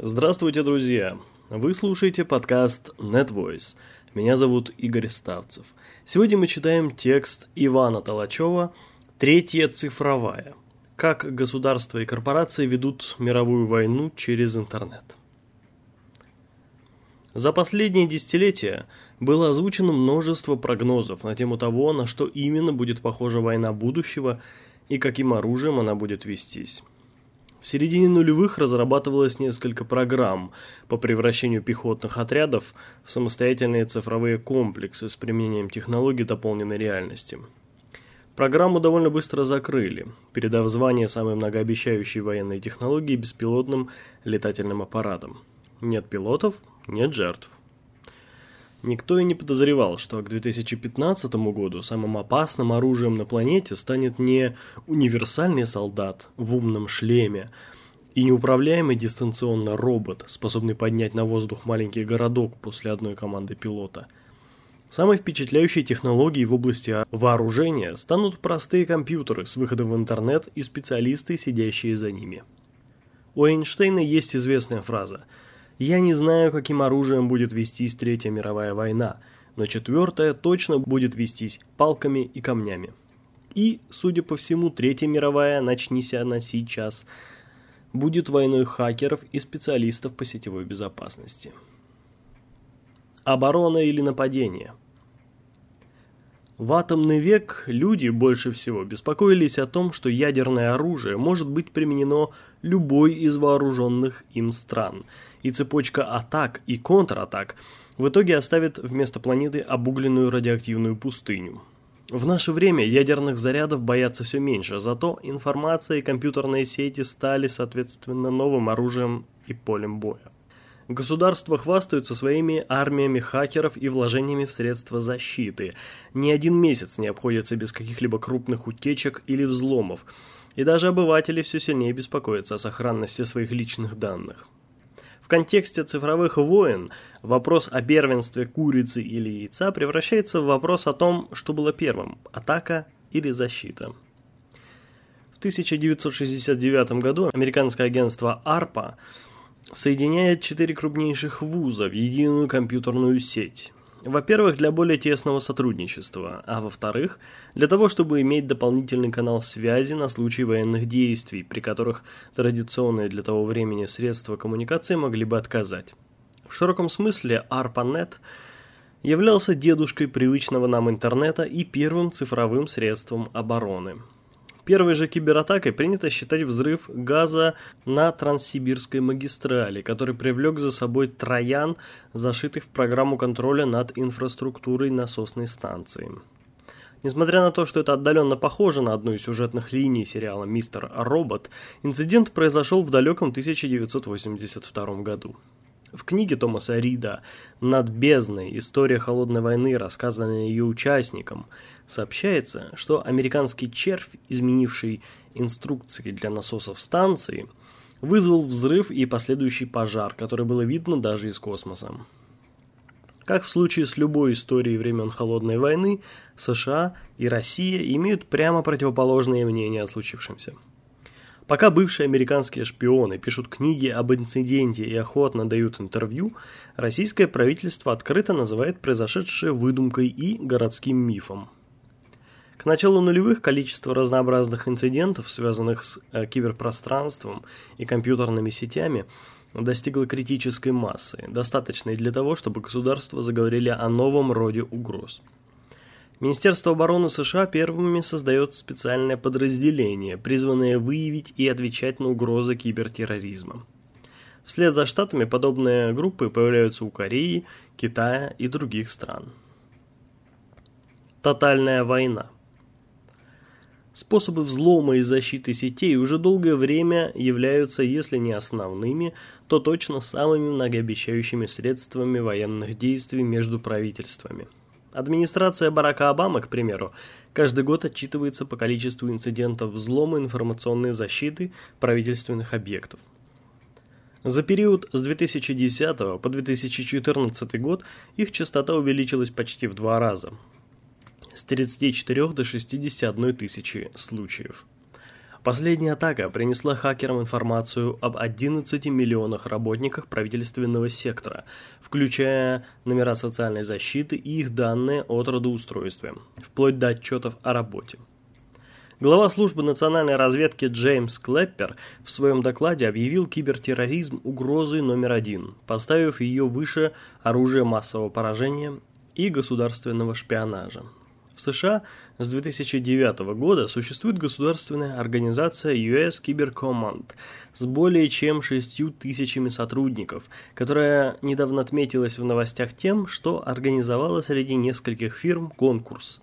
Здравствуйте, друзья! Вы слушаете подкаст NetVoice. Меня зовут Игорь Ставцев. Сегодня мы читаем текст Ивана Толачева «Третья цифровая. Как государства и корпорации ведут мировую войну через интернет». За последние десятилетия было озвучено множество прогнозов на тему того, на что именно будет похожа война будущего и каким оружием она будет вестись. В середине нулевых разрабатывалось несколько программ по превращению пехотных отрядов в самостоятельные цифровые комплексы с применением технологий дополненной реальности. Программу довольно быстро закрыли, передав звание самой многообещающей военной технологии беспилотным летательным аппаратам. Нет пилотов – нет жертв. Никто и не подозревал, что к 2015 году самым опасным оружием на планете станет не универсальный солдат в умном шлеме и неуправляемый дистанционно робот, способный поднять на воздух маленький городок после одной команды пилота. Самой впечатляющей технологией в области вооружения станут простые компьютеры с выходом в интернет и специалисты, сидящие за ними. У Эйнштейна есть известная фраза – я не знаю, каким оружием будет вестись Третья мировая война, но Четвертая точно будет вестись палками и камнями. И, судя по всему, Третья мировая, начнись она сейчас, будет войной хакеров и специалистов по сетевой безопасности. Оборона или нападение – в атомный век люди больше всего беспокоились о том, что ядерное оружие может быть применено любой из вооруженных им стран, и цепочка атак и контратак в итоге оставит вместо планеты обугленную радиоактивную пустыню. В наше время ядерных зарядов боятся все меньше, зато информация и компьютерные сети стали, соответственно, новым оружием и полем боя. Государства хвастаются своими армиями хакеров и вложениями в средства защиты. Ни один месяц не обходится без каких-либо крупных утечек или взломов. И даже обыватели все сильнее беспокоятся о сохранности своих личных данных. В контексте цифровых войн вопрос о первенстве курицы или яйца превращается в вопрос о том, что было первым – атака или защита. В 1969 году американское агентство ARPA соединяет четыре крупнейших вуза в единую компьютерную сеть. Во-первых, для более тесного сотрудничества, а во-вторых, для того, чтобы иметь дополнительный канал связи на случай военных действий, при которых традиционные для того времени средства коммуникации могли бы отказать. В широком смысле ARPANET являлся дедушкой привычного нам интернета и первым цифровым средством обороны – Первой же кибератакой принято считать взрыв газа на Транссибирской магистрали, который привлек за собой троян, зашитых в программу контроля над инфраструктурой насосной станции. Несмотря на то, что это отдаленно похоже на одну из сюжетных линий сериала «Мистер Робот», инцидент произошел в далеком 1982 году. В книге Томаса Рида «Над бездной. История холодной войны, рассказанная ее участникам», сообщается, что американский червь, изменивший инструкции для насосов станции, вызвал взрыв и последующий пожар, который было видно даже из космоса. Как в случае с любой историей времен Холодной войны, США и Россия имеют прямо противоположные мнения о случившемся – Пока бывшие американские шпионы пишут книги об инциденте и охотно дают интервью, российское правительство открыто называет произошедшее выдумкой и городским мифом. К началу нулевых количество разнообразных инцидентов, связанных с э, киберпространством и компьютерными сетями, достигло критической массы, достаточной для того, чтобы государства заговорили о новом роде угроз – Министерство обороны США первыми создает специальное подразделение, призванное выявить и отвечать на угрозы кибертерроризма. Вслед за Штатами подобные группы появляются у Кореи, Китая и других стран. Тотальная война Способы взлома и защиты сетей уже долгое время являются, если не основными, то точно самыми многообещающими средствами военных действий между правительствами – Администрация Барака Обамы, к примеру, каждый год отчитывается по количеству инцидентов взлома информационной защиты правительственных объектов. За период с 2010 по 2014 год их частота увеличилась почти в два раза – с 34 до 61 тысячи случаев. Последняя атака принесла хакерам информацию об 11 миллионах работниках правительственного сектора, включая номера социальной защиты и их данные о трудоустройстве, вплоть до отчетов о работе. Глава службы национальной разведки Джеймс Клэппер в своем докладе объявил кибертерроризм угрозой номер один, поставив ее выше оружия массового поражения и государственного шпионажа. В США с 2009 года существует государственная организация US Cyber Command с более чем 6 тысячами сотрудников, которая недавно отметилась в новостях тем, что организовала среди нескольких фирм конкурс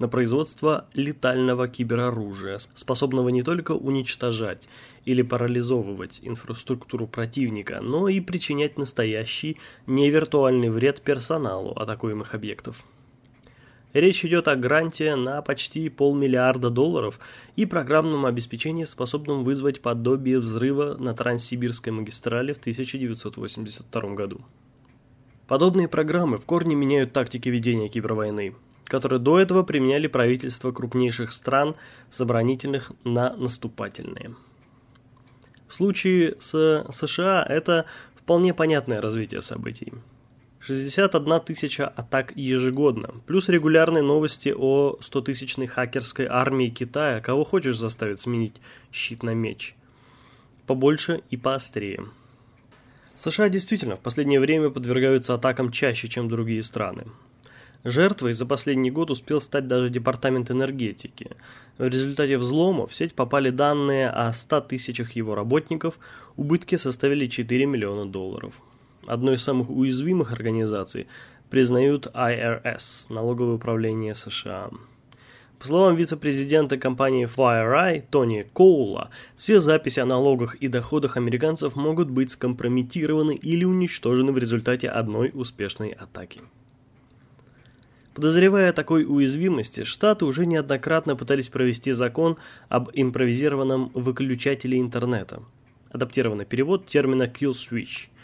на производство летального кибероружия, способного не только уничтожать или парализовывать инфраструктуру противника, но и причинять настоящий невиртуальный вред персоналу атакуемых объектов. Речь идет о гранте на почти полмиллиарда долларов и программном обеспечении, способном вызвать подобие взрыва на Транссибирской магистрали в 1982 году. Подобные программы в корне меняют тактики ведения кибервойны, которые до этого применяли правительства крупнейших стран с оборонительных на наступательные. В случае с США это вполне понятное развитие событий. 61 тысяча атак ежегодно, плюс регулярные новости о 100-тысячной хакерской армии Китая, кого хочешь заставить сменить щит на меч. Побольше и поострее. США действительно в последнее время подвергаются атакам чаще, чем другие страны. Жертвой за последний год успел стать даже Департамент энергетики. В результате взлома в сеть попали данные о 100 тысячах его работников, убытки составили 4 миллиона долларов одной из самых уязвимых организаций, признают IRS, налоговое управление США. По словам вице-президента компании FireEye Тони Коула, все записи о налогах и доходах американцев могут быть скомпрометированы или уничтожены в результате одной успешной атаки. Подозревая о такой уязвимости, Штаты уже неоднократно пытались провести закон об импровизированном выключателе интернета. Адаптированный перевод термина kill switch –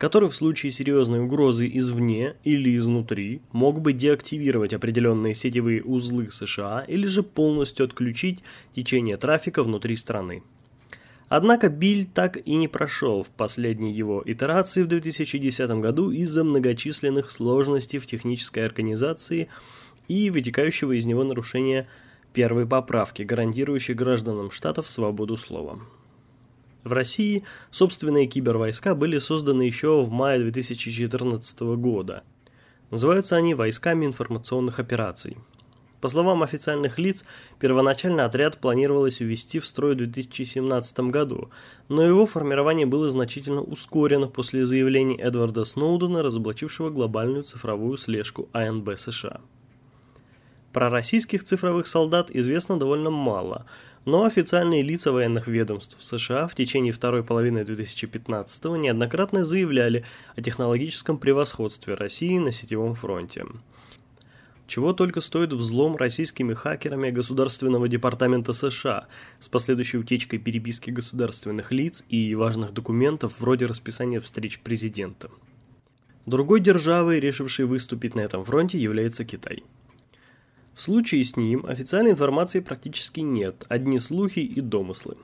который в случае серьезной угрозы извне или изнутри мог бы деактивировать определенные сетевые узлы США или же полностью отключить течение трафика внутри страны. Однако Биль так и не прошел в последней его итерации в 2010 году из-за многочисленных сложностей в технической организации и вытекающего из него нарушения первой поправки, гарантирующей гражданам штатов свободу слова. В России собственные кибервойска были созданы еще в мае 2014 года. Называются они войсками информационных операций. По словам официальных лиц, первоначально отряд планировалось ввести в строй в 2017 году, но его формирование было значительно ускорено после заявлений Эдварда Сноудена, разоблачившего глобальную цифровую слежку АНБ США. Про российских цифровых солдат известно довольно мало – но официальные лица военных ведомств США в течение второй половины 2015-го неоднократно заявляли о технологическом превосходстве России на сетевом фронте. Чего только стоит взлом российскими хакерами Государственного департамента США с последующей утечкой переписки государственных лиц и важных документов вроде расписания встреч президента. Другой державой, решившей выступить на этом фронте, является Китай. В случае с ним официальной информации практически нет, одни слухи и домыслы.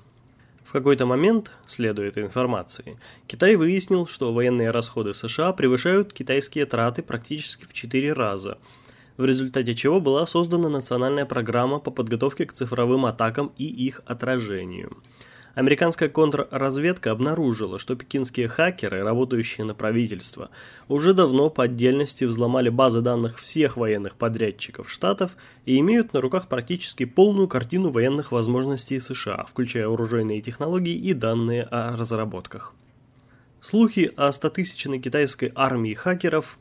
В какой-то момент, следуя этой информации, Китай выяснил, что военные расходы США превышают китайские траты практически в 4 раза, в результате чего была создана национальная программа по подготовке к цифровым атакам и их отражению – Американская контрразведка обнаружила, что пекинские хакеры, работающие на правительство, уже давно по отдельности взломали базы данных всех военных подрядчиков штатов и имеют на руках практически полную картину военных возможностей США, включая оружейные технологии и данные о разработках. Слухи о 100-тысячной китайской армии хакеров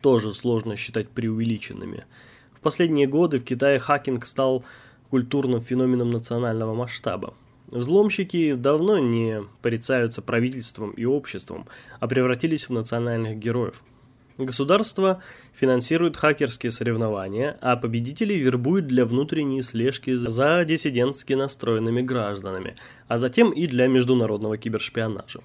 тоже сложно считать преувеличенными. В последние годы в Китае хакинг стал культурным феноменом национального масштаба. Взломщики давно не порицаются правительством и обществом, а превратились в национальных героев. Государство финансирует хакерские соревнования, а победителей вербуют для внутренней слежки за диссидентски настроенными гражданами, а затем и для международного кибершпионажа.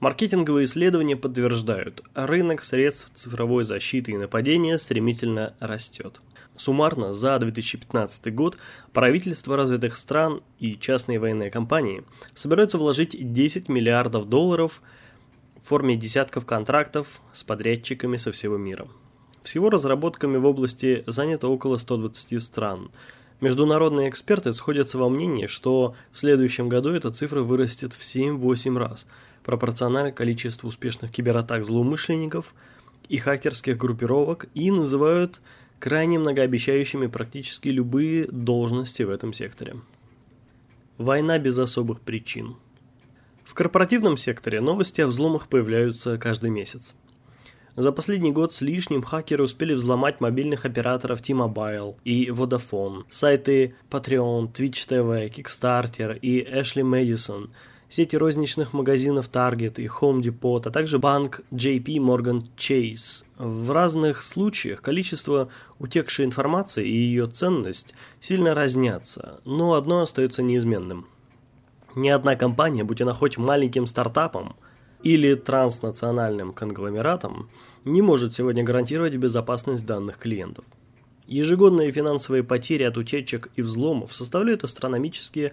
Маркетинговые исследования подтверждают, рынок средств цифровой защиты и нападения стремительно растет. Суммарно за 2015 год правительства развитых стран и частные военные компании собираются вложить 10 миллиардов долларов в форме десятков контрактов с подрядчиками со всего мира. Всего разработками в области занято около 120 стран. Международные эксперты сходятся во мнении, что в следующем году эта цифра вырастет в 7-8 раз, пропорционально количеству успешных кибератак злоумышленников и хакерских группировок, и называют крайне многообещающими практически любые должности в этом секторе. Война без особых причин. В корпоративном секторе новости о взломах появляются каждый месяц. За последний год с лишним хакеры успели взломать мобильных операторов T-Mobile и Vodafone, сайты Patreon, Twitch TV, Kickstarter и Ashley Madison – сети розничных магазинов Target и Home Depot, а также банк JP Morgan Chase. В разных случаях количество утекшей информации и ее ценность сильно разнятся, но одно остается неизменным. Ни одна компания, будь она хоть маленьким стартапом или транснациональным конгломератом, не может сегодня гарантировать безопасность данных клиентов. Ежегодные финансовые потери от утечек и взломов составляют астрономические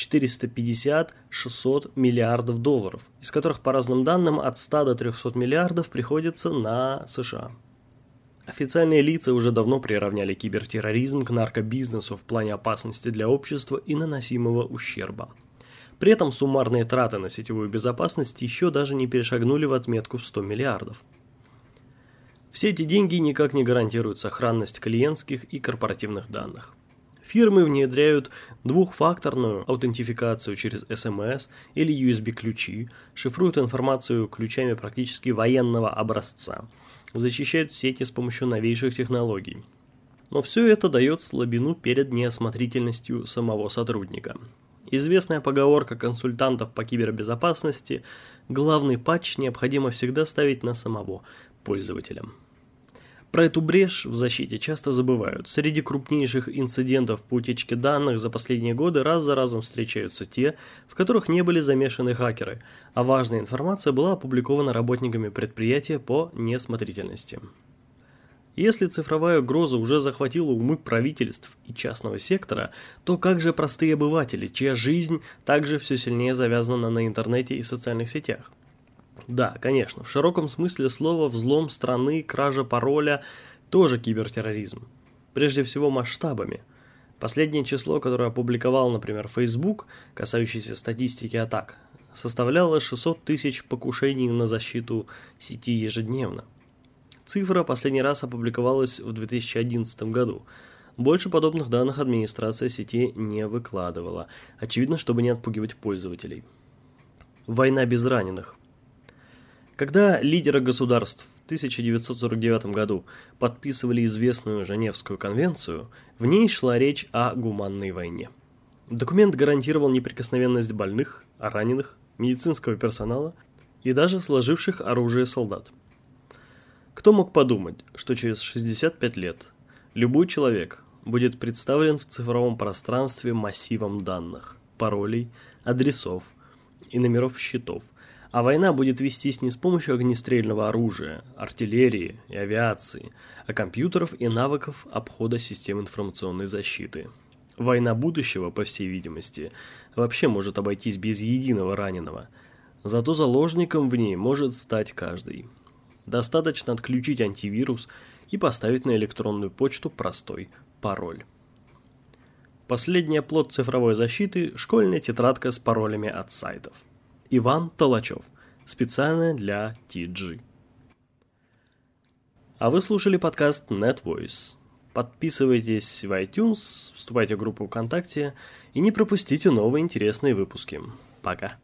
450-600 миллиардов долларов, из которых, по разным данным, от 100 до 300 миллиардов приходится на США. Официальные лица уже давно приравняли кибертерроризм к наркобизнесу в плане опасности для общества и наносимого ущерба. При этом суммарные траты на сетевую безопасность еще даже не перешагнули в отметку в 100 миллиардов. Все эти деньги никак не гарантируют сохранность клиентских и корпоративных данных. Фирмы внедряют двухфакторную аутентификацию через SMS или USB-ключи, шифруют информацию ключами практически военного образца, защищают сети с помощью новейших технологий. Но все это дает слабину перед неосмотрительностью самого сотрудника. Известная поговорка консультантов по кибербезопасности «главный патч необходимо всегда ставить на самого пользователя». Про эту брешь в защите часто забывают. Среди крупнейших инцидентов по утечке данных за последние годы раз за разом встречаются те, в которых не были замешаны хакеры, а важная информация была опубликована работниками предприятия по несмотрительности. Если цифровая угроза уже захватила умы правительств и частного сектора, то как же простые обыватели, чья жизнь также все сильнее завязана на интернете и социальных сетях? Да, конечно, в широком смысле слова взлом страны, кража пароля – тоже кибертерроризм. Прежде всего масштабами. Последнее число, которое опубликовал, например, Facebook, касающееся статистики атак, составляло 600 тысяч покушений на защиту сети ежедневно. Цифра последний раз опубликовалась в 2011 году. Больше подобных данных администрация сети не выкладывала, очевидно, чтобы не отпугивать пользователей. Война без раненых. Когда лидеры государств в 1949 году подписывали известную Женевскую конвенцию, в ней шла речь о гуманной войне. Документ гарантировал неприкосновенность больных, раненых, медицинского персонала и даже сложивших оружие солдат. Кто мог подумать, что через 65 лет любой человек будет представлен в цифровом пространстве массивом данных, паролей, адресов и номеров счетов – а война будет вестись не с помощью огнестрельного оружия, артиллерии и авиации, а компьютеров и навыков обхода систем информационной защиты. Война будущего, по всей видимости, вообще может обойтись без единого раненого. Зато заложником в ней может стать каждый. Достаточно отключить антивирус и поставить на электронную почту простой пароль. Последний плод цифровой защиты – школьная тетрадка с паролями от сайтов – Иван Толачев. Специально для TG. А вы слушали подкаст NetVoice. Подписывайтесь в iTunes, вступайте в группу ВКонтакте и не пропустите новые интересные выпуски. Пока.